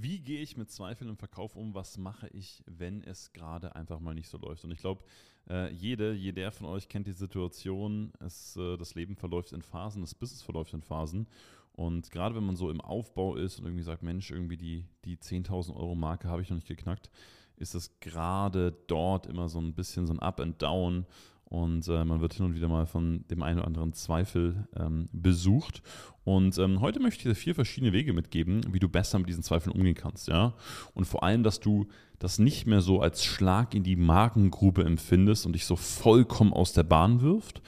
Wie gehe ich mit Zweifeln im Verkauf um? Was mache ich, wenn es gerade einfach mal nicht so läuft? Und ich glaube, äh, jede, jeder von euch kennt die Situation, es, äh, das Leben verläuft in Phasen, das Business verläuft in Phasen. Und gerade wenn man so im Aufbau ist und irgendwie sagt, Mensch, irgendwie die, die 10.000 Euro Marke habe ich noch nicht geknackt, ist es gerade dort immer so ein bisschen so ein Up and Down und äh, man wird hin und wieder mal von dem einen oder anderen Zweifel ähm, besucht. Und ähm, heute möchte ich dir vier verschiedene Wege mitgeben, wie du besser mit diesen Zweifeln umgehen kannst. Ja? Und vor allem, dass du das nicht mehr so als Schlag in die Magengrube empfindest und dich so vollkommen aus der Bahn wirft,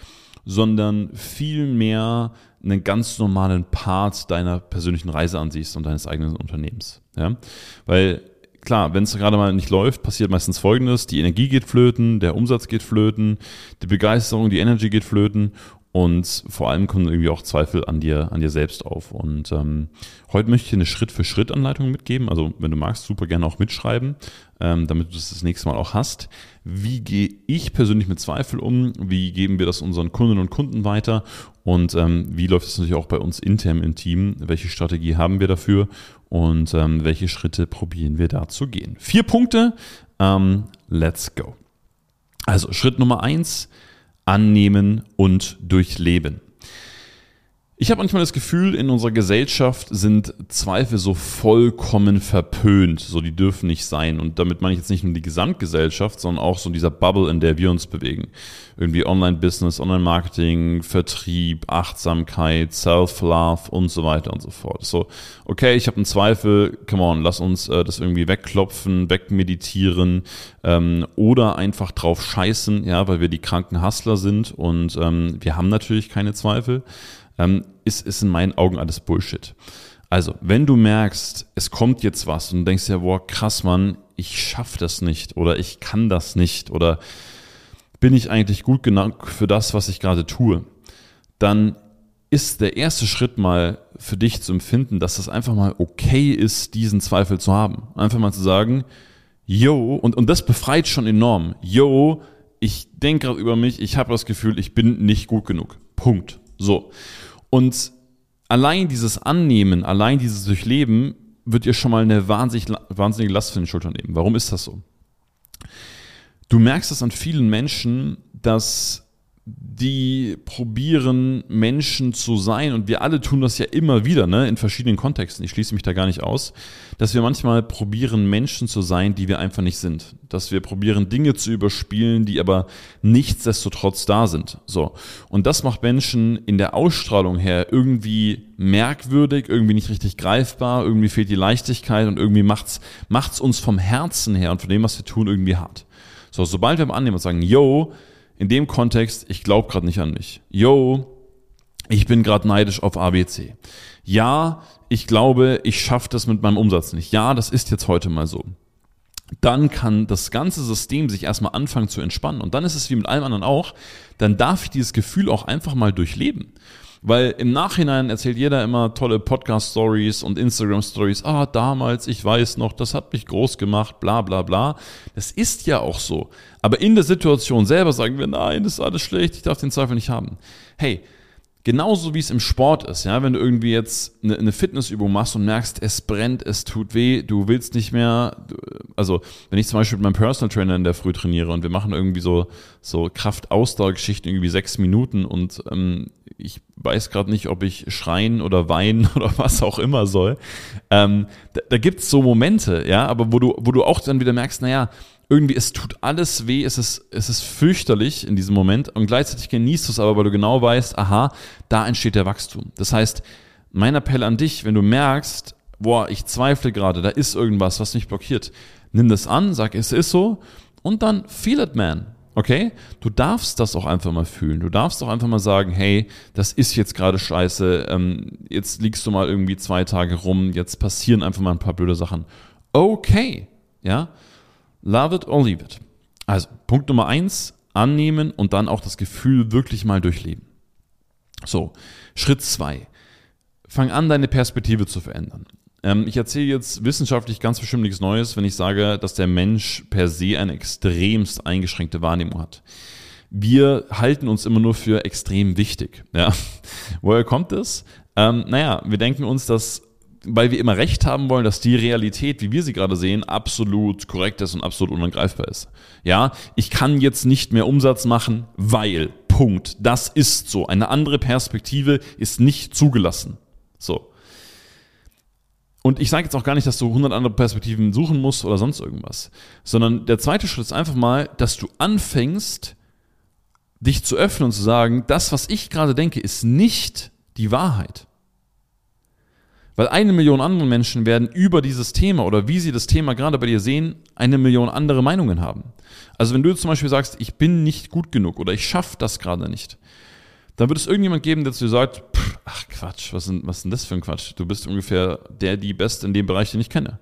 sondern vielmehr einen ganz normalen Part deiner persönlichen Reise ansiehst und deines eigenen Unternehmens. Ja? Weil klar, wenn es gerade mal nicht läuft, passiert meistens Folgendes. Die Energie geht flöten, der Umsatz geht flöten, die Begeisterung, die Energy geht flöten und vor allem kommen irgendwie auch Zweifel an dir, an dir selbst auf. Und ähm, heute möchte ich dir eine Schritt-für-Schritt-Anleitung mitgeben. Also wenn du magst, super gerne auch mitschreiben, ähm, damit du es das nächste Mal auch hast. Wie gehe ich persönlich mit Zweifel um? Wie geben wir das unseren Kundinnen und Kunden weiter? Und ähm, wie läuft es natürlich auch bei uns intern im Team? Welche Strategie haben wir dafür? Und ähm, welche Schritte probieren wir da zu gehen? Vier Punkte. Ähm, let's go. Also Schritt Nummer eins annehmen und durchleben. Ich habe manchmal das Gefühl, in unserer Gesellschaft sind Zweifel so vollkommen verpönt. So, die dürfen nicht sein. Und damit meine ich jetzt nicht nur die Gesamtgesellschaft, sondern auch so dieser Bubble, in der wir uns bewegen. Irgendwie Online-Business, Online-Marketing, Vertrieb, Achtsamkeit, Self-Love und so weiter und so fort. So, okay, ich habe einen Zweifel, come on, lass uns äh, das irgendwie wegklopfen, wegmeditieren ähm, oder einfach drauf scheißen, ja, weil wir die kranken Hustler sind und ähm, wir haben natürlich keine Zweifel ähm, ist, ist in meinen Augen alles Bullshit. Also, wenn du merkst, es kommt jetzt was und denkst ja, boah, krass, Mann, ich schaff das nicht oder ich kann das nicht oder bin ich eigentlich gut genug für das, was ich gerade tue, dann ist der erste Schritt mal für dich zu empfinden, dass es einfach mal okay ist, diesen Zweifel zu haben. Einfach mal zu sagen, yo, und, und das befreit schon enorm, yo, ich denke gerade über mich, ich habe das Gefühl, ich bin nicht gut genug. Punkt. So. Und allein dieses Annehmen, allein dieses Durchleben wird dir schon mal eine wahnsinnig, wahnsinnige Last für den Schultern nehmen. Warum ist das so? Du merkst es an vielen Menschen, dass die probieren, Menschen zu sein, und wir alle tun das ja immer wieder, ne, in verschiedenen Kontexten, ich schließe mich da gar nicht aus, dass wir manchmal probieren, Menschen zu sein, die wir einfach nicht sind. Dass wir probieren, Dinge zu überspielen, die aber nichtsdestotrotz da sind. So. Und das macht Menschen in der Ausstrahlung her irgendwie merkwürdig, irgendwie nicht richtig greifbar, irgendwie fehlt die Leichtigkeit und irgendwie macht's, macht's uns vom Herzen her und von dem, was wir tun, irgendwie hart. So, sobald wir annehmen und sagen, yo, in dem Kontext, ich glaube gerade nicht an mich. Yo, ich bin gerade neidisch auf ABC. Ja, ich glaube, ich schaffe das mit meinem Umsatz nicht. Ja, das ist jetzt heute mal so. Dann kann das ganze System sich erstmal anfangen zu entspannen. Und dann ist es wie mit allem anderen auch, dann darf ich dieses Gefühl auch einfach mal durchleben. Weil im Nachhinein erzählt jeder immer tolle Podcast-Stories und Instagram-Stories. Ah, damals, ich weiß noch, das hat mich groß gemacht, bla bla bla. Das ist ja auch so. Aber in der Situation selber sagen wir, nein, das ist alles schlecht, ich darf den Zweifel nicht haben. Hey, Genauso wie es im Sport ist, ja, wenn du irgendwie jetzt eine, eine, Fitnessübung machst und merkst, es brennt, es tut weh, du willst nicht mehr, also wenn ich zum Beispiel mit meinem Personal Trainer in der Früh trainiere und wir machen irgendwie so, so Kraft-Ausdauergeschichten irgendwie sechs Minuten und ähm, ich weiß gerade nicht, ob ich schreien oder weinen oder was auch immer soll. Ähm, da da gibt es so Momente, ja, aber wo du, wo du auch dann wieder merkst, naja, irgendwie, es tut alles weh, es ist, es ist fürchterlich in diesem Moment und gleichzeitig genießt du es aber, weil du genau weißt, aha, da entsteht der Wachstum. Das heißt, mein Appell an dich, wenn du merkst, boah, ich zweifle gerade, da ist irgendwas, was mich blockiert, nimm das an, sag, es ist so und dann feel it, man. Okay? Du darfst das auch einfach mal fühlen. Du darfst auch einfach mal sagen, hey, das ist jetzt gerade scheiße, ähm, jetzt liegst du mal irgendwie zwei Tage rum, jetzt passieren einfach mal ein paar blöde Sachen. Okay, ja? Love it or leave it. Also Punkt Nummer eins, annehmen und dann auch das Gefühl wirklich mal durchleben. So, Schritt zwei. Fang an, deine Perspektive zu verändern. Ähm, ich erzähle jetzt wissenschaftlich ganz bestimmt nichts Neues, wenn ich sage, dass der Mensch per se eine extremst eingeschränkte Wahrnehmung hat. Wir halten uns immer nur für extrem wichtig. Ja. Woher kommt das? Ähm, naja, wir denken uns, dass weil wir immer recht haben wollen, dass die Realität, wie wir sie gerade sehen, absolut korrekt ist und absolut unangreifbar ist. Ja, ich kann jetzt nicht mehr Umsatz machen, weil, Punkt. Das ist so. Eine andere Perspektive ist nicht zugelassen. So. Und ich sage jetzt auch gar nicht, dass du 100 andere Perspektiven suchen musst oder sonst irgendwas, sondern der zweite Schritt ist einfach mal, dass du anfängst, dich zu öffnen und zu sagen, das, was ich gerade denke, ist nicht die Wahrheit. Weil eine Million andere Menschen werden über dieses Thema oder wie sie das Thema gerade bei dir sehen, eine Million andere Meinungen haben. Also wenn du zum Beispiel sagst, ich bin nicht gut genug oder ich schaffe das gerade nicht, dann wird es irgendjemand geben, der zu dir sagt, ach Quatsch, was ist, was denn das für ein Quatsch? Du bist ungefähr der, die Beste in dem Bereich, den ich kenne.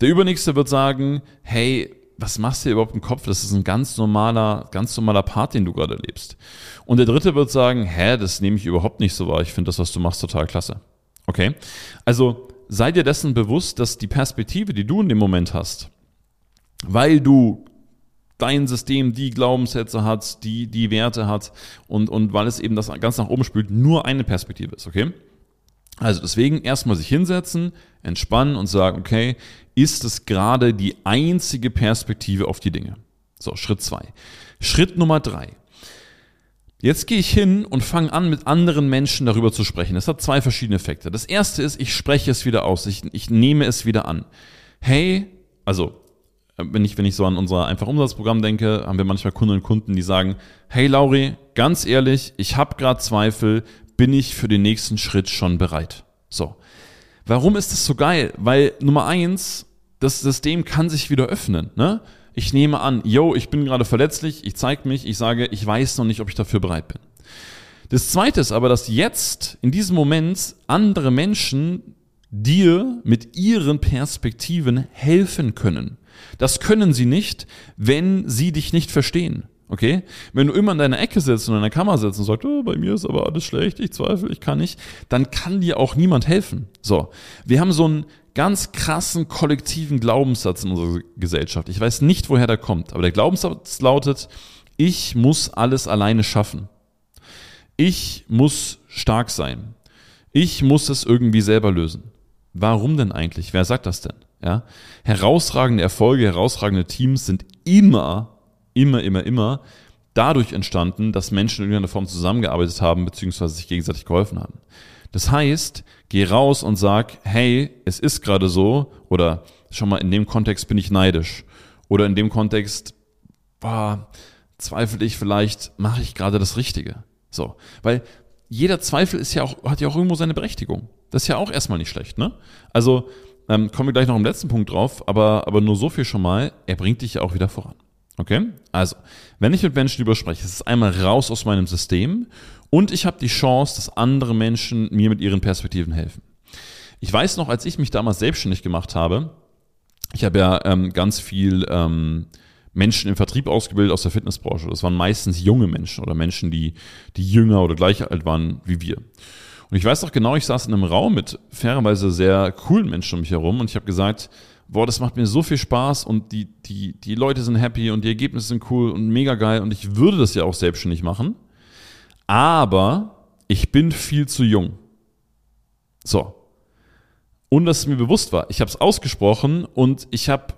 Der Übernächste wird sagen, hey, was machst du hier überhaupt im Kopf? Das ist ein ganz normaler, ganz normaler Part, den du gerade lebst. Und der Dritte wird sagen, hä, das nehme ich überhaupt nicht so wahr. Ich finde das, was du machst, total klasse. Okay? Also sei dir dessen bewusst, dass die Perspektive, die du in dem Moment hast, weil du dein System die Glaubenssätze hat, die die Werte hat und, und weil es eben das ganz nach oben spült, nur eine Perspektive ist, okay? Also deswegen erstmal sich hinsetzen, entspannen und sagen, okay, ist es gerade die einzige Perspektive auf die Dinge? So, Schritt zwei. Schritt Nummer drei. Jetzt gehe ich hin und fange an, mit anderen Menschen darüber zu sprechen. Das hat zwei verschiedene Effekte. Das erste ist, ich spreche es wieder aus, ich, ich nehme es wieder an. Hey, also wenn ich, wenn ich so an unser einfach Umsatzprogramm denke, haben wir manchmal Kunden und Kunden, die sagen, hey Lauri, ganz ehrlich, ich habe gerade Zweifel, bin ich für den nächsten Schritt schon bereit? So. Warum ist das so geil? Weil Nummer eins, das System kann sich wieder öffnen. Ne? Ich nehme an, yo, ich bin gerade verletzlich, ich zeige mich, ich sage, ich weiß noch nicht, ob ich dafür bereit bin. Das zweite ist aber, dass jetzt in diesem Moment andere Menschen dir mit ihren Perspektiven helfen können. Das können sie nicht, wenn sie dich nicht verstehen. Okay? Wenn du immer in deiner Ecke sitzt und in der Kammer sitzt und sagst, oh, bei mir ist aber alles schlecht, ich zweifle, ich kann nicht, dann kann dir auch niemand helfen. So. Wir haben so einen ganz krassen kollektiven Glaubenssatz in unserer Gesellschaft. Ich weiß nicht, woher der kommt, aber der Glaubenssatz lautet, ich muss alles alleine schaffen. Ich muss stark sein. Ich muss es irgendwie selber lösen. Warum denn eigentlich? Wer sagt das denn? Ja? Herausragende Erfolge, herausragende Teams sind immer, immer, immer, immer dadurch entstanden, dass Menschen in irgendeiner Form zusammengearbeitet haben, beziehungsweise sich gegenseitig geholfen haben. Das heißt, geh raus und sag, hey, es ist gerade so, oder schau mal, in dem Kontext bin ich neidisch. Oder in dem Kontext, boah, zweifle ich vielleicht, mache ich gerade das Richtige. So. Weil jeder Zweifel ist ja auch, hat ja auch irgendwo seine Berechtigung. Das ist ja auch erstmal nicht schlecht, ne? Also, ähm, kommen wir gleich noch im letzten Punkt drauf, aber, aber nur so viel schon mal, er bringt dich ja auch wieder voran. Okay? Also, wenn ich mit Menschen überspreche, ist es einmal raus aus meinem System und ich habe die Chance, dass andere Menschen mir mit ihren Perspektiven helfen. Ich weiß noch, als ich mich damals selbstständig gemacht habe, ich habe ja ähm, ganz viel ähm, Menschen im Vertrieb ausgebildet aus der Fitnessbranche. Das waren meistens junge Menschen oder Menschen, die, die jünger oder gleich alt waren wie wir. Und ich weiß noch genau, ich saß in einem Raum mit fairerweise sehr coolen Menschen um mich herum und ich habe gesagt, boah, das macht mir so viel Spaß und die, die, die Leute sind happy und die Ergebnisse sind cool und mega geil und ich würde das ja auch selbstständig machen. Aber ich bin viel zu jung. So. Und dass es mir bewusst war. Ich habe es ausgesprochen und ich habe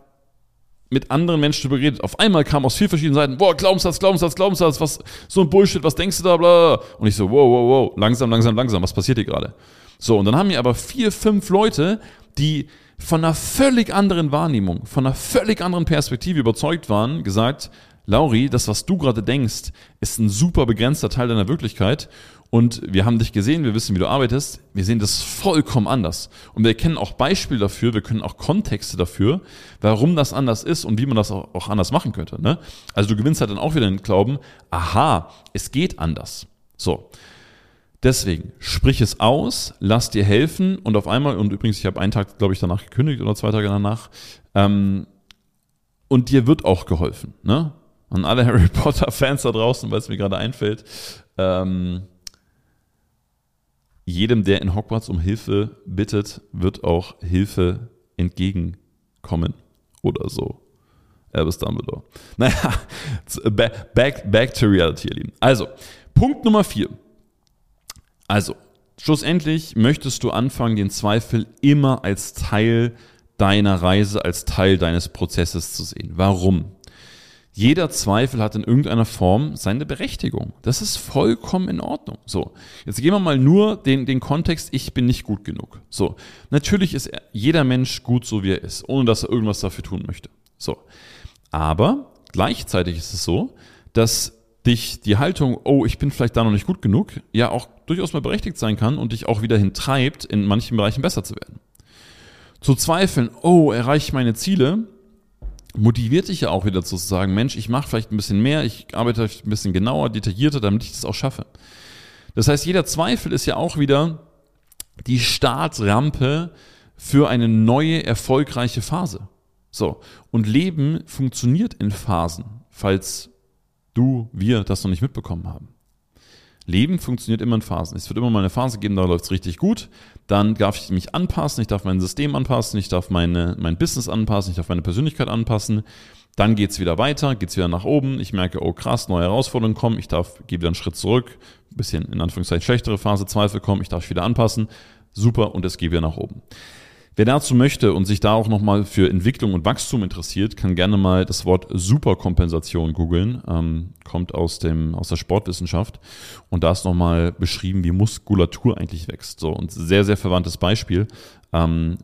mit anderen Menschen darüber geredet. Auf einmal kam aus vier verschiedenen Seiten, boah, Glaubenssatz, Glaubenssatz, Glaubenssatz, was, so ein Bullshit, was denkst du da, bla, Und ich so, wow, wow, wow, langsam, langsam, langsam, was passiert hier gerade? So, und dann haben mir aber vier, fünf Leute, die von einer völlig anderen Wahrnehmung, von einer völlig anderen Perspektive überzeugt waren, gesagt, Lauri, das, was du gerade denkst, ist ein super begrenzter Teil deiner Wirklichkeit und wir haben dich gesehen, wir wissen, wie du arbeitest. Wir sehen das vollkommen anders. Und wir kennen auch Beispiele dafür, wir können auch Kontexte dafür, warum das anders ist und wie man das auch anders machen könnte. Ne? Also du gewinnst halt dann auch wieder den Glauben, aha, es geht anders. So. Deswegen, sprich es aus, lass dir helfen und auf einmal, und übrigens, ich habe einen Tag, glaube ich, danach gekündigt oder zwei Tage danach, ähm, und dir wird auch geholfen. Ne? An alle Harry Potter-Fans da draußen, weil es mir gerade einfällt. Ähm, jedem, der in Hogwarts um Hilfe bittet, wird auch Hilfe entgegenkommen oder so. Albus Dumbledore. Naja, back, back to reality, ihr Lieben. Also, Punkt Nummer vier. Also, schlussendlich möchtest du anfangen, den Zweifel immer als Teil deiner Reise, als Teil deines Prozesses zu sehen. Warum? Jeder Zweifel hat in irgendeiner Form seine Berechtigung. Das ist vollkommen in Ordnung. So, jetzt gehen wir mal nur den, den Kontext, ich bin nicht gut genug. So, natürlich ist jeder Mensch gut, so wie er ist, ohne dass er irgendwas dafür tun möchte. So, aber gleichzeitig ist es so, dass dich die Haltung, oh, ich bin vielleicht da noch nicht gut genug, ja auch durchaus mal berechtigt sein kann und dich auch wieder hintreibt, in manchen Bereichen besser zu werden. Zu zweifeln, oh, erreiche ich meine Ziele, motiviert dich ja auch wieder zu sagen, Mensch, ich mache vielleicht ein bisschen mehr, ich arbeite vielleicht ein bisschen genauer, detaillierter, damit ich das auch schaffe. Das heißt, jeder Zweifel ist ja auch wieder die Startrampe für eine neue, erfolgreiche Phase. So. Und Leben funktioniert in Phasen, falls du, wir das noch nicht mitbekommen haben. Leben funktioniert immer in Phasen. Es wird immer mal eine Phase geben, da läuft es richtig gut dann darf ich mich anpassen, ich darf mein System anpassen, ich darf meine, mein Business anpassen, ich darf meine Persönlichkeit anpassen. Dann geht es wieder weiter, geht es wieder nach oben. Ich merke, oh krass, neue Herausforderungen kommen. Ich darf, gehe wieder einen Schritt zurück, bisschen in Anführungszeichen schlechtere Phase, Zweifel kommen. Ich darf wieder anpassen. Super und es geht wieder nach oben. Wer dazu möchte und sich da auch nochmal für Entwicklung und Wachstum interessiert, kann gerne mal das Wort Superkompensation googeln. Ähm, kommt aus, dem, aus der Sportwissenschaft. Und da ist nochmal beschrieben, wie Muskulatur eigentlich wächst. So, und sehr, sehr verwandtes Beispiel. Ähm,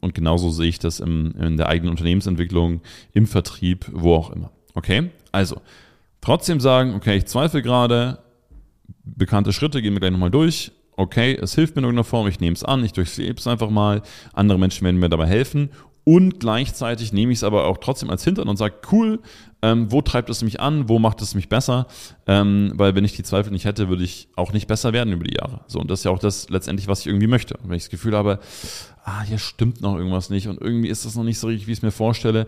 und genauso sehe ich das im, in der eigenen Unternehmensentwicklung, im Vertrieb, wo auch immer. Okay? Also, trotzdem sagen, okay, ich zweifle gerade, bekannte Schritte gehen wir gleich nochmal durch okay, es hilft mir in irgendeiner Form, ich nehme es an, ich durchlebe es einfach mal, andere Menschen werden mir dabei helfen und gleichzeitig nehme ich es aber auch trotzdem als Hintern und sage, cool, ähm, wo treibt es mich an, wo macht es mich besser, ähm, weil wenn ich die Zweifel nicht hätte, würde ich auch nicht besser werden über die Jahre. So, und das ist ja auch das letztendlich, was ich irgendwie möchte. wenn ich das Gefühl habe, ah, hier stimmt noch irgendwas nicht und irgendwie ist das noch nicht so richtig, wie ich es mir vorstelle,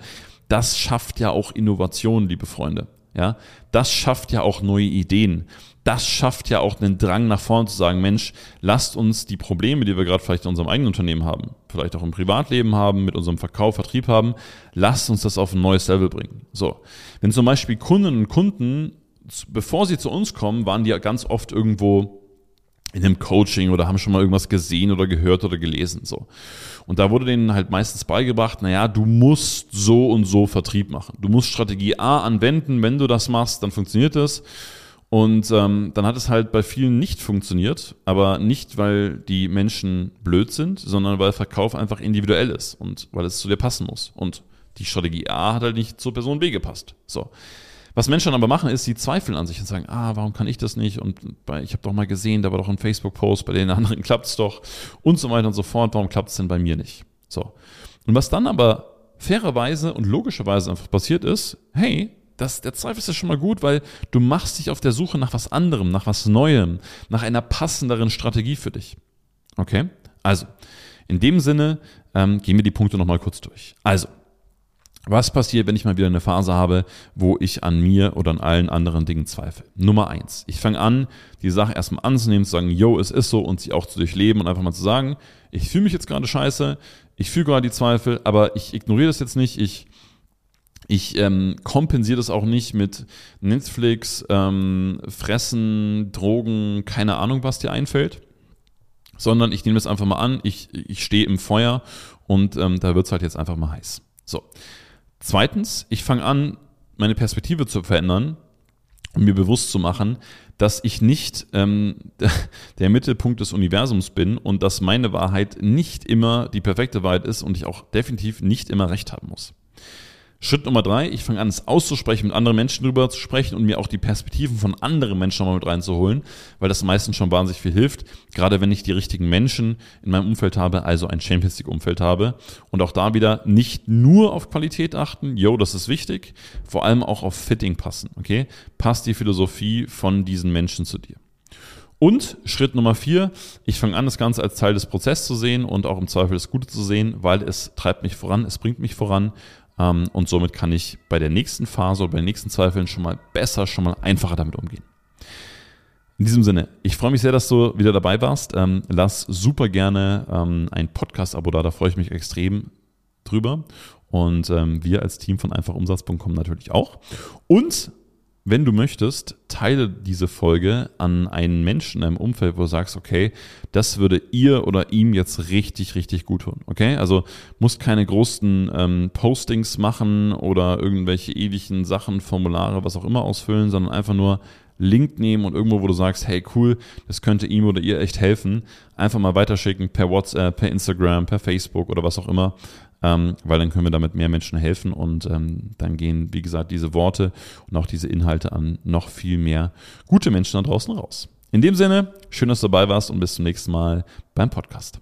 das schafft ja auch Innovation, liebe Freunde. Ja, das schafft ja auch neue Ideen. Das schafft ja auch den Drang nach vorne zu sagen, Mensch, lasst uns die Probleme, die wir gerade vielleicht in unserem eigenen Unternehmen haben, vielleicht auch im Privatleben haben, mit unserem Verkauf, Vertrieb haben, lasst uns das auf ein neues Level bringen. So, wenn zum Beispiel Kunden und Kunden, bevor sie zu uns kommen, waren die ja ganz oft irgendwo in einem Coaching oder haben schon mal irgendwas gesehen oder gehört oder gelesen. So. Und da wurde denen halt meistens beigebracht, naja, du musst so und so Vertrieb machen. Du musst Strategie A anwenden, wenn du das machst, dann funktioniert das. Und ähm, dann hat es halt bei vielen nicht funktioniert, aber nicht, weil die Menschen blöd sind, sondern weil Verkauf einfach individuell ist und weil es zu dir passen muss. Und die Strategie A hat halt nicht zur Person B gepasst. So. Was Menschen aber machen, ist, sie zweifeln an sich und sagen, ah, warum kann ich das nicht? Und bei, ich habe doch mal gesehen, da war doch ein Facebook-Post, bei den anderen klappt es doch und so weiter und so fort. Warum klappt es denn bei mir nicht? So. Und was dann aber fairerweise und logischerweise einfach passiert ist, hey, das, der Zweifel ist ja schon mal gut, weil du machst dich auf der Suche nach was anderem, nach was Neuem, nach einer passenderen Strategie für dich. Okay? Also, in dem Sinne ähm, gehen wir die Punkte nochmal kurz durch. Also, was passiert, wenn ich mal wieder eine Phase habe, wo ich an mir oder an allen anderen Dingen zweifle? Nummer eins. Ich fange an, die Sache erstmal anzunehmen, zu sagen, yo, es ist so und sie auch zu durchleben und einfach mal zu sagen, ich fühle mich jetzt gerade scheiße, ich fühle gerade die Zweifel, aber ich ignoriere das jetzt nicht, ich ich ähm, kompensiere das auch nicht mit Netflix, ähm, Fressen, Drogen, keine Ahnung, was dir einfällt, sondern ich nehme das einfach mal an, ich, ich stehe im Feuer und ähm, da wird es halt jetzt einfach mal heiß. So. Zweitens, ich fange an, meine Perspektive zu verändern und mir bewusst zu machen, dass ich nicht ähm, der Mittelpunkt des Universums bin und dass meine Wahrheit nicht immer die perfekte Wahrheit ist und ich auch definitiv nicht immer recht haben muss. Schritt Nummer drei, ich fange an, es auszusprechen, mit anderen Menschen drüber zu sprechen und mir auch die Perspektiven von anderen Menschen nochmal mit reinzuholen, weil das meistens schon wahnsinnig viel hilft, gerade wenn ich die richtigen Menschen in meinem Umfeld habe, also ein Champions League Umfeld habe und auch da wieder nicht nur auf Qualität achten, yo, das ist wichtig, vor allem auch auf Fitting passen, okay? Passt die Philosophie von diesen Menschen zu dir. Und Schritt Nummer vier, ich fange an, das Ganze als Teil des Prozesses zu sehen und auch im Zweifel das Gute zu sehen, weil es treibt mich voran, es bringt mich voran und somit kann ich bei der nächsten Phase oder bei den nächsten Zweifeln schon mal besser, schon mal einfacher damit umgehen. In diesem Sinne, ich freue mich sehr, dass du wieder dabei warst. Ähm, lass super gerne ähm, ein Podcast-Abo da, da freue ich mich extrem drüber. Und ähm, wir als Team von einfachumsatz.com natürlich auch. Und wenn du möchtest, teile diese Folge an einen Menschen in deinem Umfeld, wo du sagst, okay, das würde ihr oder ihm jetzt richtig, richtig gut tun. Okay? Also musst keine großen ähm, Postings machen oder irgendwelche ewigen Sachen, Formulare, was auch immer ausfüllen, sondern einfach nur Link nehmen und irgendwo, wo du sagst, hey cool, das könnte ihm oder ihr echt helfen, einfach mal weiterschicken per WhatsApp, per Instagram, per Facebook oder was auch immer ähm, weil dann können wir damit mehr Menschen helfen und ähm, dann gehen, wie gesagt, diese Worte und auch diese Inhalte an noch viel mehr gute Menschen da draußen raus. In dem Sinne, schön, dass du dabei warst und bis zum nächsten Mal beim Podcast.